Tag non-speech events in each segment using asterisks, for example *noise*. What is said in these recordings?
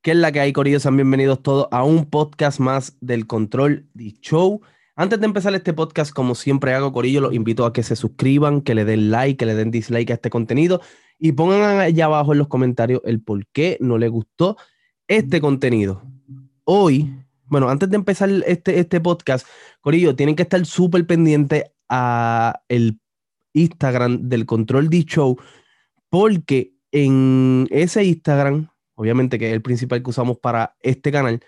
¿Qué es la que hay, Corillo? Sean bienvenidos todos a un podcast más del Control de Show. Antes de empezar este podcast, como siempre hago, Corillo, los invito a que se suscriban, que le den like, que le den dislike a este contenido y pongan allá abajo en los comentarios el por qué no les gustó este contenido. Hoy, bueno, antes de empezar este, este podcast, Corillo, tienen que estar súper pendientes a el Instagram del Control de Show porque en ese Instagram obviamente que es el principal que usamos para este canal,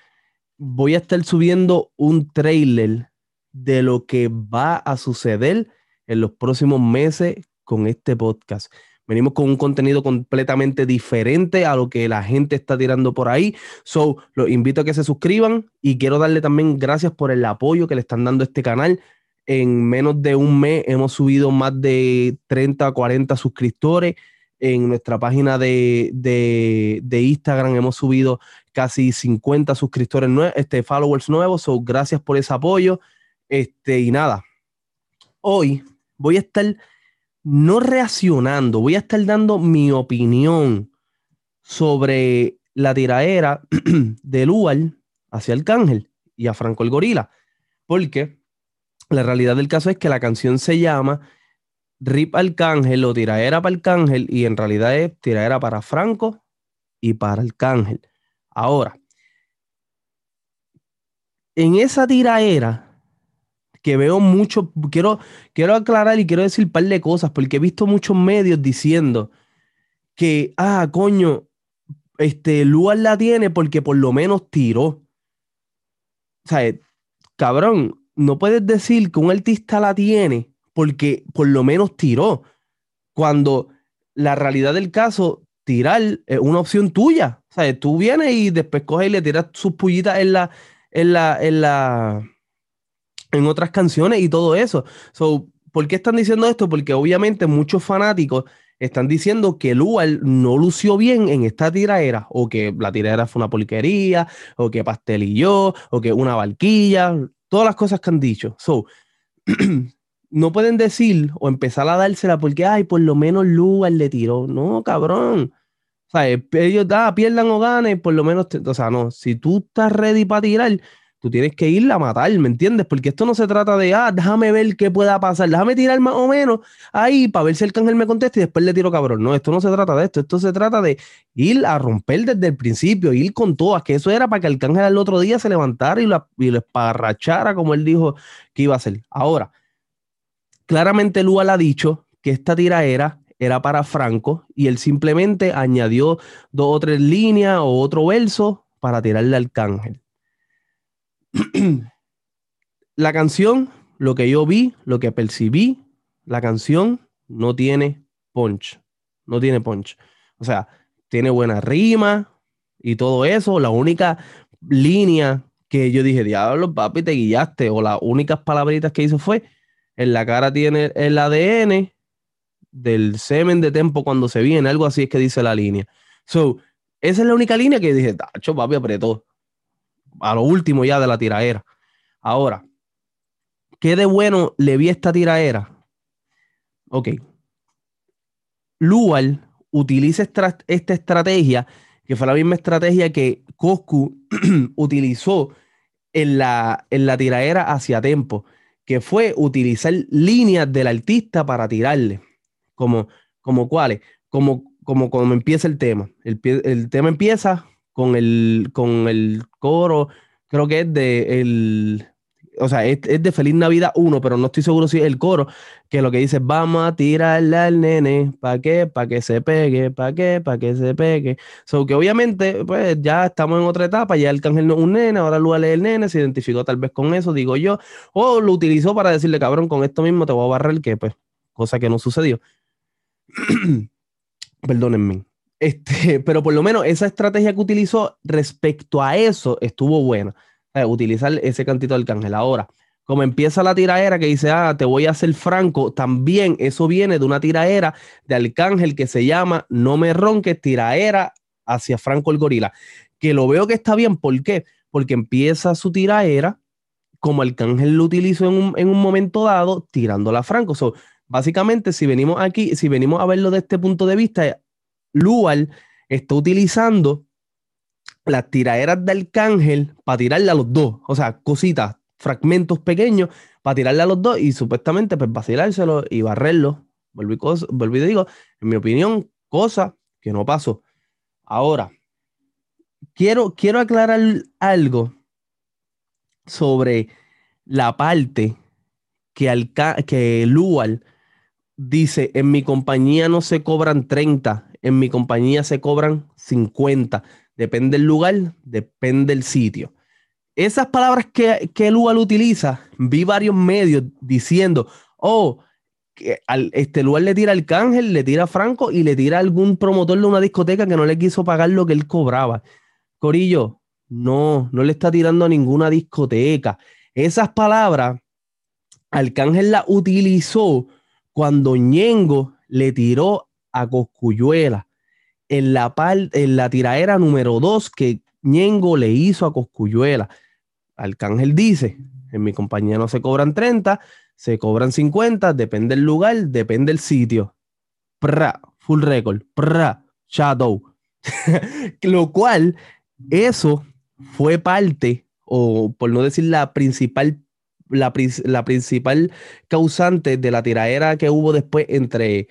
voy a estar subiendo un trailer de lo que va a suceder en los próximos meses con este podcast. Venimos con un contenido completamente diferente a lo que la gente está tirando por ahí. So, los invito a que se suscriban y quiero darle también gracias por el apoyo que le están dando este canal. En menos de un mes hemos subido más de 30 a 40 suscriptores en nuestra página de, Instagram hemos subido casi 50 suscriptores este, followers nuevos. So, gracias por ese apoyo. Este, y nada, hoy voy a estar no reaccionando, voy a estar dando mi opinión sobre la tiraera *clears throat* de Lual hacia Arcángel y a Franco el Gorila. Porque la realidad del caso es que la canción se llama Rip Arcángel o tiraera para Arcángel y en realidad es tiraera para Franco y para Arcángel. Ahora, en esa tiraera que veo mucho, quiero, quiero aclarar y quiero decir un par de cosas porque he visto muchos medios diciendo que, ah, coño, este, Luan la tiene porque por lo menos tiró. O sea, cabrón, no puedes decir que un artista la tiene porque por lo menos tiró. Cuando la realidad del caso, tirar es una opción tuya. O tú vienes y después coges y le tiras sus pullitas en la, en la, en la, en otras canciones y todo eso. So, ¿Por qué están diciendo esto? Porque obviamente muchos fanáticos están diciendo que Lual no lució bien en esta tiraera, o que la tiraera fue una porquería, o que pastelillo, o que una barquilla, todas las cosas que han dicho. So, *clears throat* no pueden decir o empezar a dársela porque, ay, por lo menos Lugar le tiró. No, cabrón. O sea, ellos da, pierdan o ganen, por lo menos, o sea, no, si tú estás ready para tirar, tú tienes que ir a matar, ¿me entiendes? Porque esto no se trata de, ah, déjame ver qué pueda pasar, déjame tirar más o menos ahí para ver si el cángel me contesta y después le tiro cabrón. No, esto no se trata de esto, esto se trata de ir a romper desde el principio, ir con todas, que eso era para que el cángel al otro día se levantara y lo, y lo esparrachara como él dijo que iba a hacer. Ahora, Claramente Lual ha dicho que esta tiraera era para Franco y él simplemente añadió dos o tres líneas o otro verso para tirarle al cángel. *clears throat* la canción, lo que yo vi, lo que percibí, la canción no tiene punch. No tiene punch. O sea, tiene buena rima y todo eso. La única línea que yo dije, diablo, papi, te guiaste. O las únicas palabritas que hizo fue en la cara tiene el ADN del semen de tempo cuando se viene, algo así es que dice la línea. So, esa es la única línea que dije, tacho, papi, apretó. A lo último ya de la tiraera. Ahora, ¿qué de bueno le vi esta tiraera? Ok. Lual utiliza esta, esta estrategia, que fue la misma estrategia que Coscu *clears throat* utilizó en la, en la tiraera hacia tempo que fue utilizar líneas del artista para tirarle, como, como cuáles, como, como, como empieza el tema. El, el tema empieza con el, con el coro, creo que es de el, o sea, es, de Feliz Navidad 1, pero no estoy seguro si es el coro, que lo que dice, vamos a tirarle al nene, ¿para qué? Para que se pegue, ¿para qué? Para que se pegue. So que obviamente, pues ya estamos en otra etapa, ya el cángel no es un nene, ahora lo lee el nene, se identificó tal vez con eso, digo yo, o lo utilizó para decirle, cabrón, con esto mismo te voy a barrer, que pues, cosa que no sucedió. *clears throat* Perdónenme. Este, *laughs* pero por lo menos esa estrategia que utilizó respecto a eso estuvo buena utilizar ese cantito del cángel. Ahora, como empieza la tiraera que dice, ah, te voy a hacer franco, también eso viene de una tiraera de Arcángel que se llama No me ronques, tiraera hacia Franco el gorila. Que lo veo que está bien, ¿por qué? Porque empieza su tiraera como Arcángel lo utilizó en un, en un momento dado, tirándola a Franco. So, básicamente, si venimos aquí, si venimos a verlo de este punto de vista, Lual está utilizando las tiraderas de Arcángel para tirarle a los dos. O sea, cositas, fragmentos pequeños para tirarle a los dos y supuestamente pues vacilárselo y barrerlo. Volví, volví digo, en mi opinión, cosa que no pasó. Ahora, quiero, quiero aclarar algo sobre la parte que, que Lual dice, en mi compañía no se cobran 30, en mi compañía se cobran 50. Depende del lugar, depende del sitio. Esas palabras que, que Lual utiliza, vi varios medios diciendo, oh, que al, este lugar le tira al Cángel, le tira Franco y le tira a algún promotor de una discoteca que no le quiso pagar lo que él cobraba. Corillo, no, no le está tirando a ninguna discoteca. Esas palabras, Arcángel las utilizó cuando Ñengo le tiró a Coscuyuela en la, en la tiraera número 2 que Ñengo le hizo a Coscuyuela. Arcángel dice, en mi compañía no se cobran 30, se cobran 50, depende del lugar, depende del sitio. Pra, full record, pra, shadow. *laughs* Lo cual, eso fue parte, o por no decir la principal, la, principal causante de la tiraera que hubo después entre,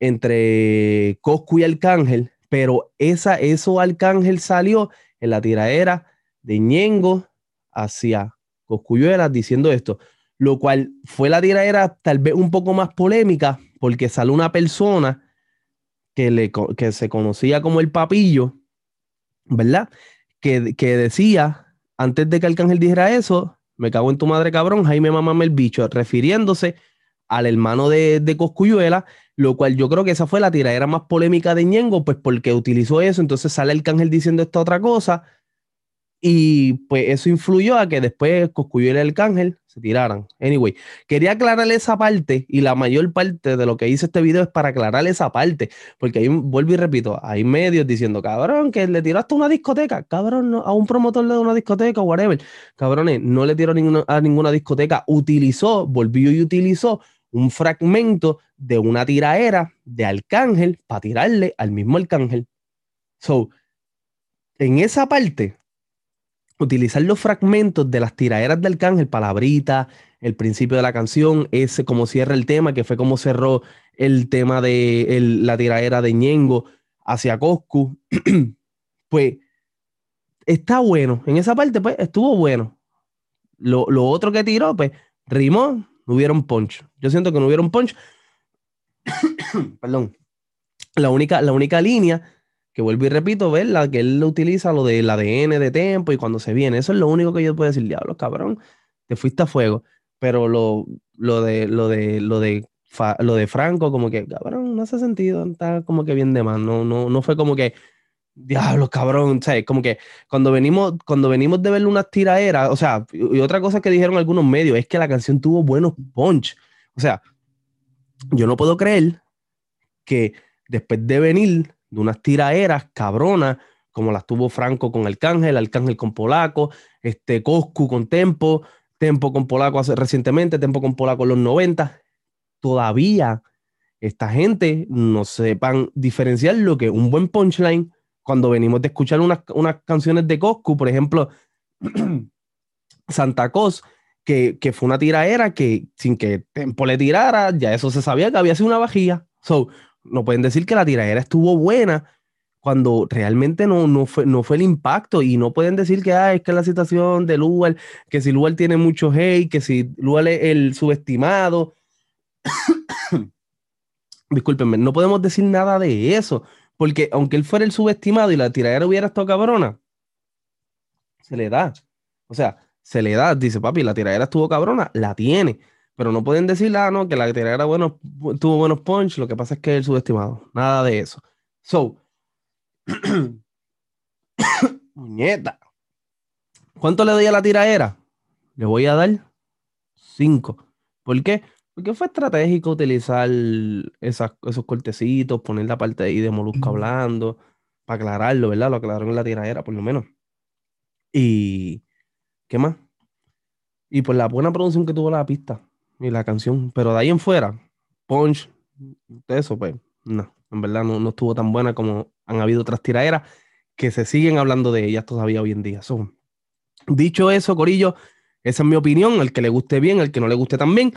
entre Coscu y Arcángel, pero esa, eso Arcángel salió en la tiraera de Ñengo hacia Coscuyuela diciendo esto, lo cual fue la tiraera tal vez un poco más polémica porque salió una persona que, le, que se conocía como el papillo, ¿verdad? que, decía, antes de que Arcángel dijera eso, me cago en tu madre cabrón, Jaime mamame el bicho, refiriéndose al hermano de, de Coscuyuela, lo cual yo creo que esa fue la tiradera más polémica de Ñengo, pues porque utilizó eso, entonces sale Arcángel diciendo esta otra cosa, y pues eso influyó a que después Coscuyuela y el Arcángel se tiraran. Anyway, quería aclararle esa parte y la mayor parte de lo que hice este video es para aclararle esa parte, porque ahí vuelvo y repito, hay medios diciendo, cabrón, que le tiró hasta una discoteca, cabrón, a un promotor de una discoteca, whatever. Cabrones, no le tiró ninguna, a ninguna discoteca, utilizó, volvió y utilizó un fragmento de una tiraera de Arcángel para tirarle al mismo Arcángel. So, en esa parte, utilizar los fragmentos de las tiraderas del Arcángel, palabrita, el principio de la canción, ese como cierra el tema, que fue como cerró el tema de la tiradera de Ñengo hacia Coscu, *clears throat* pues está bueno. En esa parte, pues estuvo bueno. Lo, otro que tiró, pues rimó, no hubieron punch. Yo siento que no hubieron punch. *coughs* Perdón. La única, la única línea que vuelvo y repito, ¿verdad? Que él utiliza lo del ADN de tiempo y cuando se viene. Eso es lo único que yo puedo decir, diablo, cabrón, te fuiste a fuego. Pero lo, lo de lo de lo de lo de Franco, como que, cabrón, no hace sentido, está como que bien de más. No, no, no fue como que, diablo, cabrón, ¿sabes? Como que cuando venimos, cuando venimos de ver unas tiraderas, o sea, y otra cosa que dijeron algunos medios es que la canción tuvo buenos punch. O sea, yo no puedo creer que después de venir de unas tiraeras cabronas, como las tuvo Franco con Arcángel, Arcángel con Polaco, este Coscu con Tempo, Tempo con Polaco hace, recientemente, Tempo con Polaco en los 90. Todavía esta gente no sepan diferenciar lo que un buen punchline cuando venimos de escuchar unas, unas canciones de Coscu, por ejemplo, *clears throat* Santa Cos, que, que, fue una tiraera que sin que Tempo le tirara, ya eso se sabía que había sido una vajilla. So, no pueden decir que la tiradera estuvo buena cuando realmente no, no, fue, no fue el impacto y no pueden decir que ah, es que la situación de Lugar, que si Lugar tiene mucho hate, que si Lugar es el subestimado. *coughs* Discúlpenme, no podemos decir nada de eso, porque aunque él fuera el subestimado y la tiradera hubiera estado cabrona, se le da. O sea, se le da, dice papi, la tiradera estuvo cabrona, la tiene. Pero no pueden decir, ah, no, que la era bueno, tuvo buenos punch, lo que pasa es que es el subestimado. Nada de eso. So, *coughs* muñeta. ¿Cuánto le doy a la tiraera? Le voy a dar 5. ¿Por qué? Porque fue estratégico utilizar esos cortecitos, poner la parte ahí de Molusco hablando, para aclararlo, ¿verdad? Lo aclararon en la tiraera, por lo menos. Y, ¿qué más? Y por la buena producción que tuvo la pista y la canción. Pero de ahí en fuera, Punch, eso, pues, no, en verdad no, no estuvo tan buena como han habido otras tiraderas que se siguen hablando de ellas todavía hoy en día. dicho eso, Corillo, esa es mi opinión. El que le guste bien, el que no le guste también.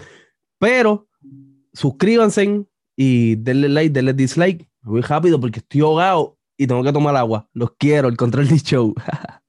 Pero suscríbanse y denle like, denle dislike. Voy rápido porque estoy ahogado y tengo que tomar agua. Los quiero, el control show. *laughs*